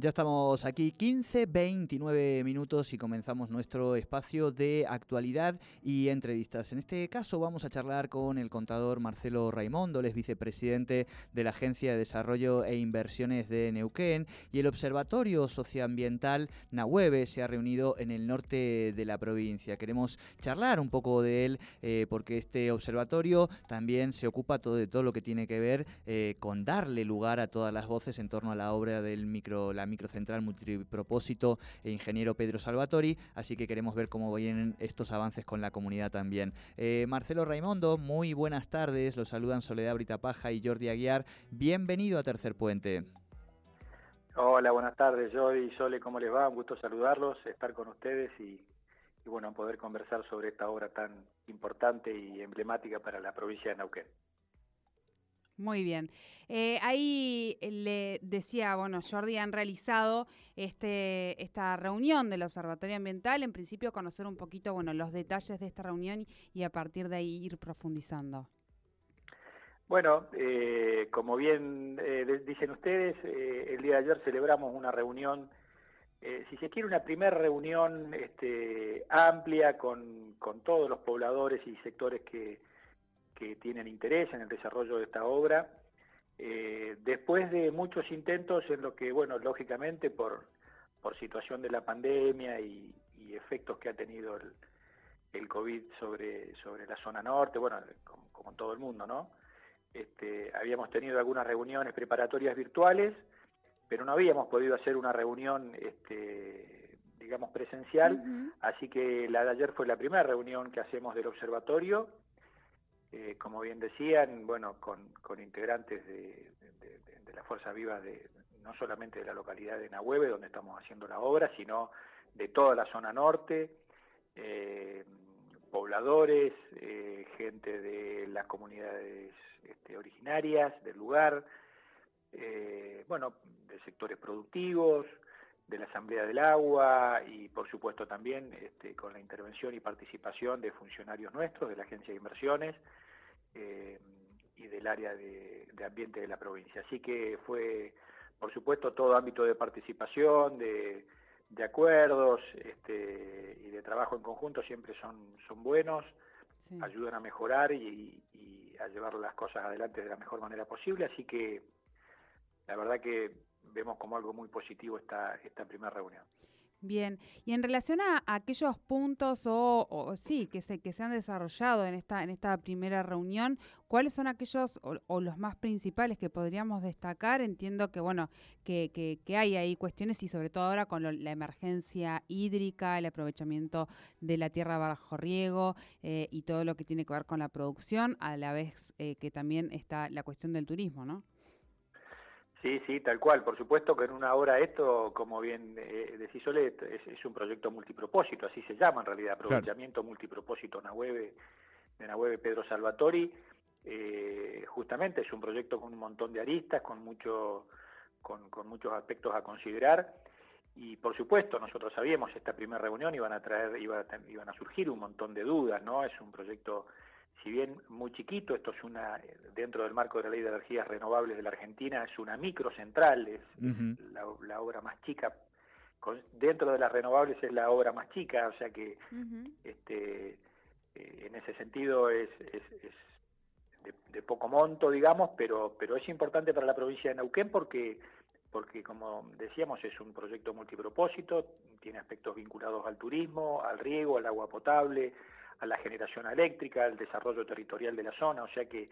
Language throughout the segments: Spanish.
Ya estamos aquí 15, 29 minutos y comenzamos nuestro espacio de actualidad y entrevistas. En este caso vamos a charlar con el contador Marcelo Raimondo, él es vicepresidente de la Agencia de Desarrollo e Inversiones de Neuquén y el Observatorio Socioambiental Nahueve se ha reunido en el norte de la provincia. Queremos charlar un poco de él eh, porque este observatorio también se ocupa todo, de todo lo que tiene que ver eh, con darle lugar a todas las voces en torno a la obra del micro, la microcentral multipropósito e ingeniero Pedro Salvatori, así que queremos ver cómo vienen estos avances con la comunidad también. Eh, Marcelo Raimondo, muy buenas tardes, los saludan Soledad Britapaja y Jordi Aguiar, bienvenido a Tercer Puente. Hola, buenas tardes, Jordi y Sole, ¿cómo les va? Un gusto saludarlos, estar con ustedes y, bueno, poder conversar sobre esta obra tan importante y emblemática para la provincia de Neuquén. Muy bien. Eh, ahí le decía, bueno, Jordi, han realizado este, esta reunión del Observatorio Ambiental. En principio, conocer un poquito, bueno, los detalles de esta reunión y a partir de ahí ir profundizando. Bueno, eh, como bien eh, dicen ustedes, el día de ayer celebramos una reunión, si se quiere, una primera reunión este, amplia con, con todos los pobladores y sectores que que tienen interés en el desarrollo de esta obra. Eh, después de muchos intentos en lo que, bueno, lógicamente por, por situación de la pandemia y, efectos que ha tenido el, el, COVID sobre, sobre la zona norte, bueno, como, todo el mundo, ¿no? Este, habíamos tenido algunas reuniones preparatorias virtuales, pero no habíamos podido hacer una reunión, este, digamos, presencial, así que la de ayer fue la primera reunión que hacemos del observatorio eh, como bien decían, bueno, con, con integrantes de, de, la Fuerza Viva, de, no solamente de la localidad de Nahueve, donde estamos haciendo la obra, sino de toda la zona norte, eh, pobladores, eh, gente de las comunidades este, originarias del lugar, bueno, de sectores productivos, de la Asamblea del Agua y por supuesto también este, con la intervención y participación de funcionarios nuestros de la Agencia de Inversiones eh, y del área de, ambiente de la provincia. Así que fue, por supuesto, todo ámbito de participación, de, acuerdos este, y de trabajo en conjunto siempre son, son buenos, ayudan a mejorar y, y a llevar las cosas adelante de la mejor manera posible. Así que la verdad que vemos como algo muy positivo esta, esta primera reunión. Bien, y en relación a, aquellos puntos o, sí que se que se han desarrollado en esta en esta primera reunión, ¿cuáles son aquellos o, los más principales que podríamos destacar? Entiendo que bueno que, que, hay ahí cuestiones y sobre todo ahora con la emergencia hídrica, el aprovechamiento de la tierra bajo riego eh, y todo lo que tiene que ver con la producción, a la vez eh, que también está la cuestión del turismo, ¿no? Sí, sí, tal cual. Por supuesto que en una hora esto, como bien eh, decís Sole, es, un proyecto multipropósito, así se llama en realidad, aprovechamiento multipropósito Nahueve, de Nahueve Pedro Salvatori. Eh, justamente es un proyecto con un montón de aristas, con, mucho, con, con muchos aspectos a considerar. Y por supuesto, nosotros sabíamos esta primera reunión iban a traer, iban a, iban a surgir un montón de dudas, ¿no? Es un proyecto si bien muy chiquito, esto es una, dentro del marco de la Ley de Energías Renovables de la Argentina, es una microcentral, es la, obra más chica, dentro de las renovables es la obra más chica, o sea que este, eh, en ese sentido es, es, de, poco monto, digamos, pero, pero es importante para la provincia de Neuquén porque porque como decíamos es un proyecto multipropósito, tiene aspectos vinculados al turismo, al riego, al agua potable, a la generación eléctrica, al desarrollo territorial de la zona, o sea que,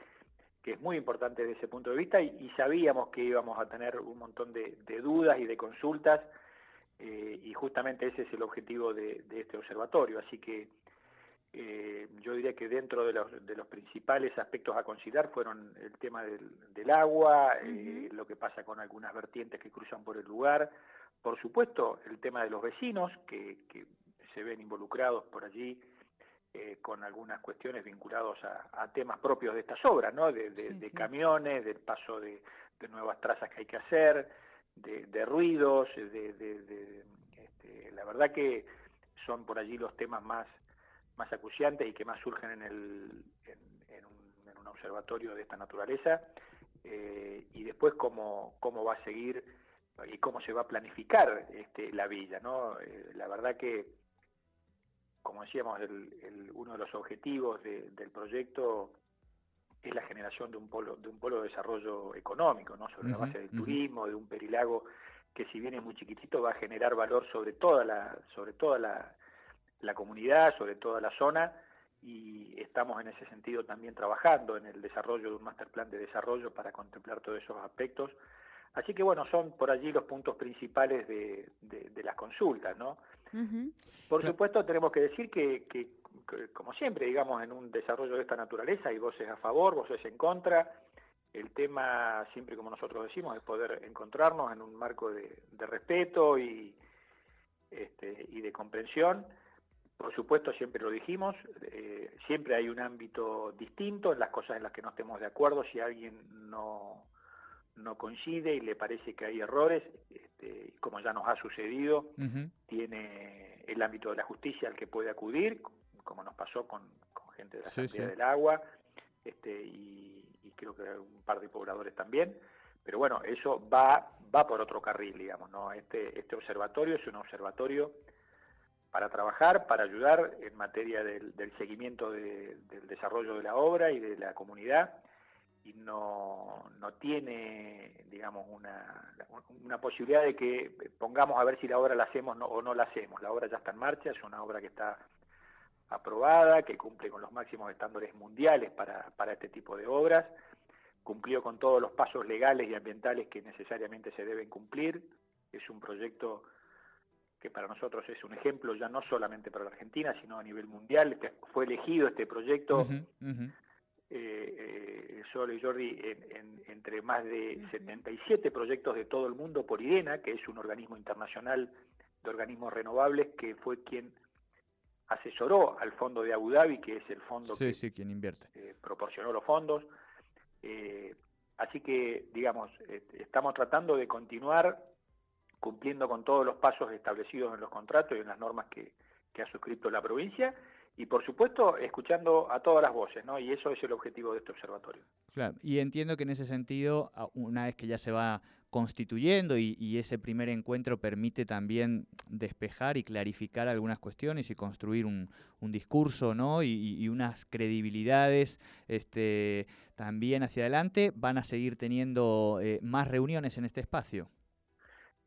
que es muy importante desde ese punto de vista y, sabíamos que íbamos a tener un montón de, dudas y de consultas eh, y justamente ese es el objetivo de, este observatorio, así que eh, yo diría que dentro de los, de los principales aspectos a considerar fueron el tema del, agua, eh, lo que pasa con algunas vertientes que cruzan por el lugar, por supuesto el tema de los vecinos que, que se ven involucrados por allí eh, con algunas cuestiones vinculadas a, temas propios de estas obras, ¿no? De, camiones, del paso de, nuevas trazas que hay que hacer, de, ruidos, de, este, la verdad que son por allí los temas más más acuciantes y que más surgen en, el, en, un, en un, observatorio de esta naturaleza eh, y después cómo, cómo va a seguir y cómo se va a planificar este, la villa, ¿no? Eh, la verdad que decíamos, el, uno de los objetivos del proyecto es la generación de un polo de un polo de desarrollo económico, ¿no? Sobre la base del turismo, de un perilago que si bien es muy chiquitito va a generar valor sobre toda la sobre toda la, la comunidad, sobre toda la zona y estamos en ese sentido también trabajando en el desarrollo de un master plan de desarrollo para contemplar todos esos aspectos. Así que bueno, son por allí los puntos principales de, de las consultas, ¿no? Por supuesto, tenemos que decir que, como siempre, digamos, en un desarrollo de esta naturaleza hay voces a favor, voces en contra. El tema, siempre como nosotros decimos, es poder encontrarnos en un marco de, respeto y, este, y de comprensión. Por supuesto, siempre lo dijimos, eh, siempre hay un ámbito distinto en las cosas en las que no estemos de acuerdo. Si alguien no, no coincide y le parece que hay errores, este, como ya nos ha sucedido, tiene el ámbito de la justicia al que puede acudir, como nos pasó con, gente de la Asamblea del Agua, este, y, creo que un par de pobladores también, pero bueno, eso va, va por otro carril, digamos, ¿no? Este, este observatorio es un observatorio para trabajar, para ayudar en materia del, seguimiento del desarrollo de la obra y de la comunidad, y no, no tiene, digamos, una, una posibilidad de que pongamos a ver si la obra la hacemos o no la hacemos. La obra ya está en marcha, es una obra que está aprobada, que cumple con los máximos estándares mundiales para, para este tipo de obras, cumplió con todos los pasos legales y ambientales que necesariamente se deben cumplir. Es un proyecto que para nosotros es un ejemplo ya no solamente para la Argentina, sino a nivel mundial. Este, fue elegido este proyecto eh, eh, Solo y Jordi entre más de 77 proyectos de todo el mundo por IDENA, que es un organismo internacional de organismos renovables, que fue quien asesoró al fondo de Abu Dhabi, que es el fondo que quien invierte. Eh, proporcionó los fondos. Eh, así que, digamos, estamos tratando de continuar cumpliendo con todos los pasos establecidos en los contratos y en las normas que, que ha suscrito la provincia y por supuesto escuchando a todas las voces, ¿no? Y eso es el objetivo de este observatorio. Claro, y entiendo que en ese sentido, una vez que ya se va constituyendo y, ese primer encuentro permite también despejar y clarificar algunas cuestiones y construir un, discurso, ¿no? Y, unas credibilidades este, también hacia adelante, ¿van a seguir teniendo eh, más reuniones en este espacio?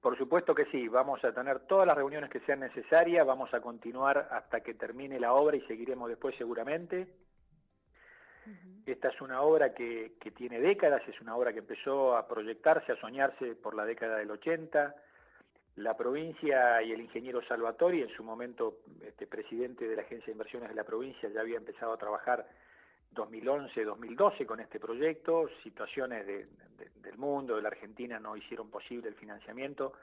Por supuesto que sí, vamos a tener todas las reuniones que sean necesarias, vamos a continuar hasta que termine la obra y seguiremos después seguramente. Esta es una obra que, que, tiene décadas, es una obra que empezó a proyectarse, a soñarse por la década del 80. La provincia y el ingeniero Salvatori, en su momento este, presidente de la Agencia de Inversiones de la provincia, ya había empezado a trabajar 2011-2012 con este proyecto, situaciones del mundo, de la Argentina no hicieron posible el financiamiento.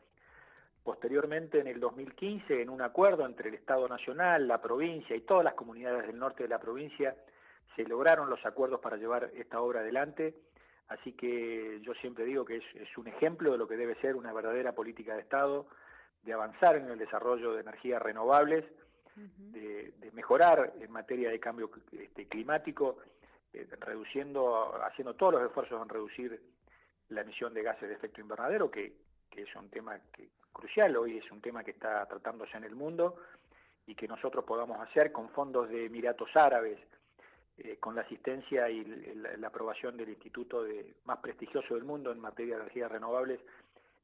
Posteriormente, en el 2015, en un acuerdo entre el Estado Nacional, la provincia y todas las comunidades del norte de la provincia, se lograron los acuerdos para llevar esta obra adelante. Así que yo siempre digo que es un ejemplo de lo que debe ser una verdadera política de Estado, de avanzar en el desarrollo de energías renovables de, mejorar en materia de cambio este, climático, eh, reduciendo, haciendo todos los esfuerzos en reducir la emisión de gases de efecto invernadero, que, que es un tema que, crucial hoy, es un tema que está tratándose en el mundo y que nosotros podamos hacer con fondos de Emiratos Árabes, eh, con la asistencia y la, aprobación del instituto de, más prestigioso del mundo en materia de energías renovables,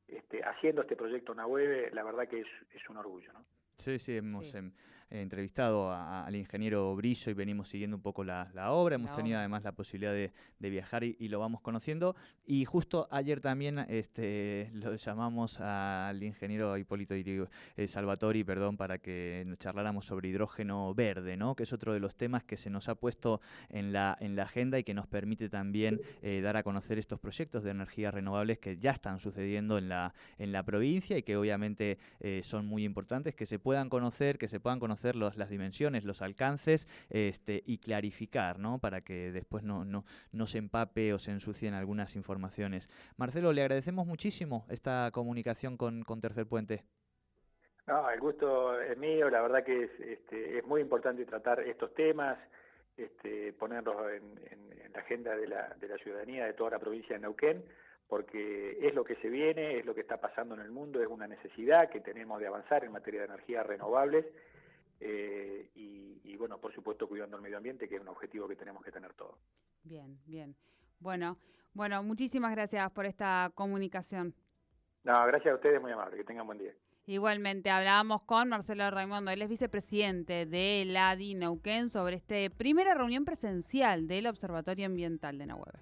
este, haciendo este proyecto Nahueve, la verdad que es, es un orgullo. ¿no? Sí, sí, hemos em, entrevistado al ingeniero Brillo y venimos siguiendo un poco la, obra. Hemos tenido además la posibilidad de, viajar y, lo vamos conociendo. Y justo ayer también este, lo llamamos al ingeniero Hipólito eh, Salvatori, perdón, para que nos charláramos sobre hidrógeno verde, ¿no? que es otro de los temas que se nos ha puesto en la, en la agenda y que nos permite también eh, dar a conocer estos proyectos de energías renovables que ya están sucediendo en la, en la provincia y que obviamente eh, son muy importantes, que se puedan conocer, que se puedan conocer los, las dimensiones, los alcances este, y clarificar, ¿no? Para que después no, no, se empape o se ensucien algunas informaciones. Marcelo, le agradecemos muchísimo esta comunicación con, con Tercer Puente. No, el gusto es mío, la verdad que es, este, es muy importante tratar estos temas, este, ponerlos en, la agenda de la, de la ciudadanía de toda la provincia de Neuquén, porque es lo que se viene, es lo que está pasando en el mundo, es una necesidad que tenemos de avanzar en materia de energías renovables eh, y, y, bueno, por supuesto cuidando el medio ambiente, que es un objetivo que tenemos que tener todos. Bien, bien. Bueno, bueno, muchísimas gracias por esta comunicación. No, gracias a ustedes, muy amable, que tengan buen día. Igualmente, hablábamos con Marcelo Raimundo, él es vicepresidente de la Neuquén sobre esta primera reunión presencial del Observatorio Ambiental de Nahueve.